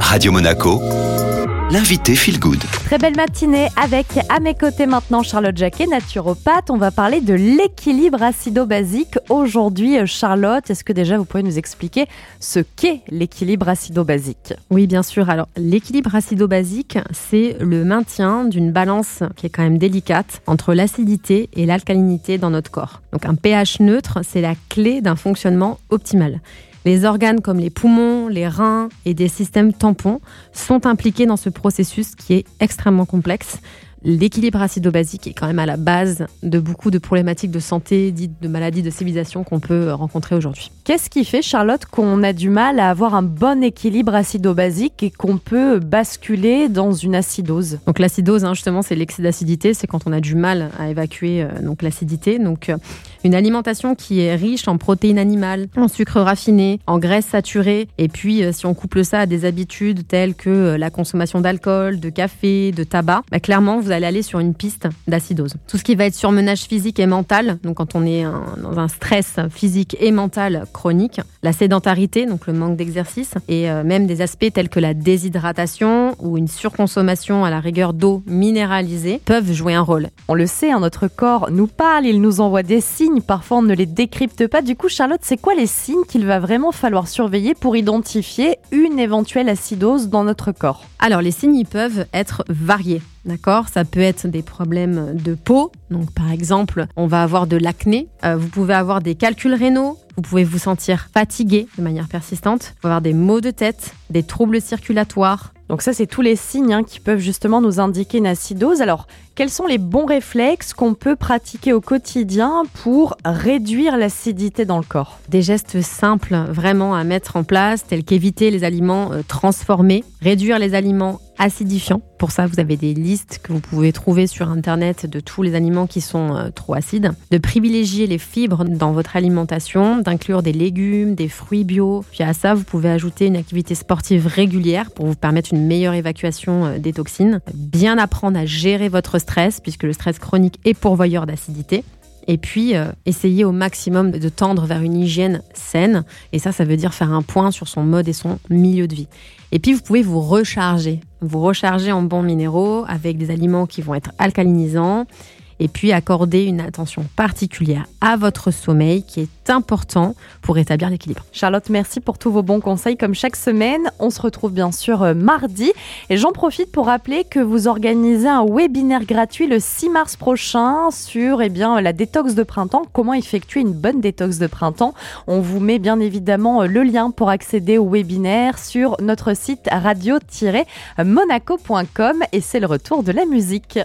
Radio Monaco, l'invité Feel Good. Très belle matinée avec à mes côtés maintenant Charlotte Jacquet, naturopathe. On va parler de l'équilibre acido-basique. Aujourd'hui, Charlotte, est-ce que déjà vous pouvez nous expliquer ce qu'est l'équilibre acido-basique? Oui, bien sûr. Alors, l'équilibre acido-basique, c'est le maintien d'une balance qui est quand même délicate entre l'acidité et l'alcalinité dans notre corps. Donc, un pH neutre, c'est la clé d'un fonctionnement optimal. Les organes comme les poumons, les reins et des systèmes tampons sont impliqués dans ce processus qui est extrêmement complexe l'équilibre acido-basique est quand même à la base de beaucoup de problématiques de santé, dites de maladies de civilisation qu'on peut rencontrer aujourd'hui. Qu'est-ce qui fait, Charlotte, qu'on a du mal à avoir un bon équilibre acido-basique et qu'on peut basculer dans une acidose? Donc l'acidose, hein, justement, c'est l'excès d'acidité, c'est quand on a du mal à évacuer euh, donc l'acidité. Donc euh, une alimentation qui est riche en protéines animales, en sucre raffiné, en graisses saturées, et puis euh, si on couple ça à des habitudes telles que la consommation d'alcool, de café, de tabac, bah, clairement vous aller sur une piste d'acidose. Tout ce qui va être surmenage physique et mental, donc quand on est dans un stress physique et mental chronique, la sédentarité, donc le manque d'exercice, et euh, même des aspects tels que la déshydratation ou une surconsommation à la rigueur d'eau minéralisée peuvent jouer un rôle. On le sait, hein, notre corps nous parle, il nous envoie des signes, parfois on ne les décrypte pas. Du coup, Charlotte, c'est quoi les signes qu'il va vraiment falloir surveiller pour identifier une éventuelle acidose dans notre corps? Alors, les signes, ils peuvent être variés. D'accord? Ça peut être des problèmes de peau. Donc, par exemple, on va avoir de l'acné. Euh, vous pouvez avoir des calculs rénaux. Vous pouvez vous sentir fatigué de manière persistante. Vous avoir des maux de tête, des troubles circulatoires, donc ça, c'est tous les signes hein, qui peuvent justement nous indiquer une acidose. Alors, quels sont les bons réflexes qu'on peut pratiquer au quotidien pour réduire l'acidité dans le corps? Des gestes simples vraiment à mettre en place, tels qu'éviter les aliments euh, transformés, réduire les aliments acidifiants. Pour ça, vous avez des listes que vous pouvez trouver sur Internet de tous les aliments qui sont euh, trop acides. De privilégier les fibres dans votre alimentation, d'inclure des légumes, des fruits bio. Puis à ça, vous pouvez ajouter une activité sportive régulière pour vous permettre une meilleure évacuation euh, des toxines. Bien apprendre à gérer votre stress, puisque le stress chronique est pourvoyeur d'acidité. Et puis, euh, essayer au maximum de tendre vers une hygiène saine. Et ça, ça veut dire faire un point sur son mode et son milieu de vie. Et puis, vous pouvez vous recharger. Vous recharger en bons minéraux avec des aliments qui vont être alcalinisants et puis accorder une attention particulière à votre sommeil qui est important pour établir l'équilibre. Charlotte, merci pour tous vos bons conseils comme chaque semaine. On se retrouve bien sûr euh, mardi et j'en profite pour rappeler que vous organisez un webinaire gratuit le 6 mars prochain sur eh bien, la détox de printemps, comment effectuer une bonne détox de printemps? On vous met bien évidemment euh, le lien pour accéder au webinaire sur notre site radio-monaco.com et c'est le retour de la musique.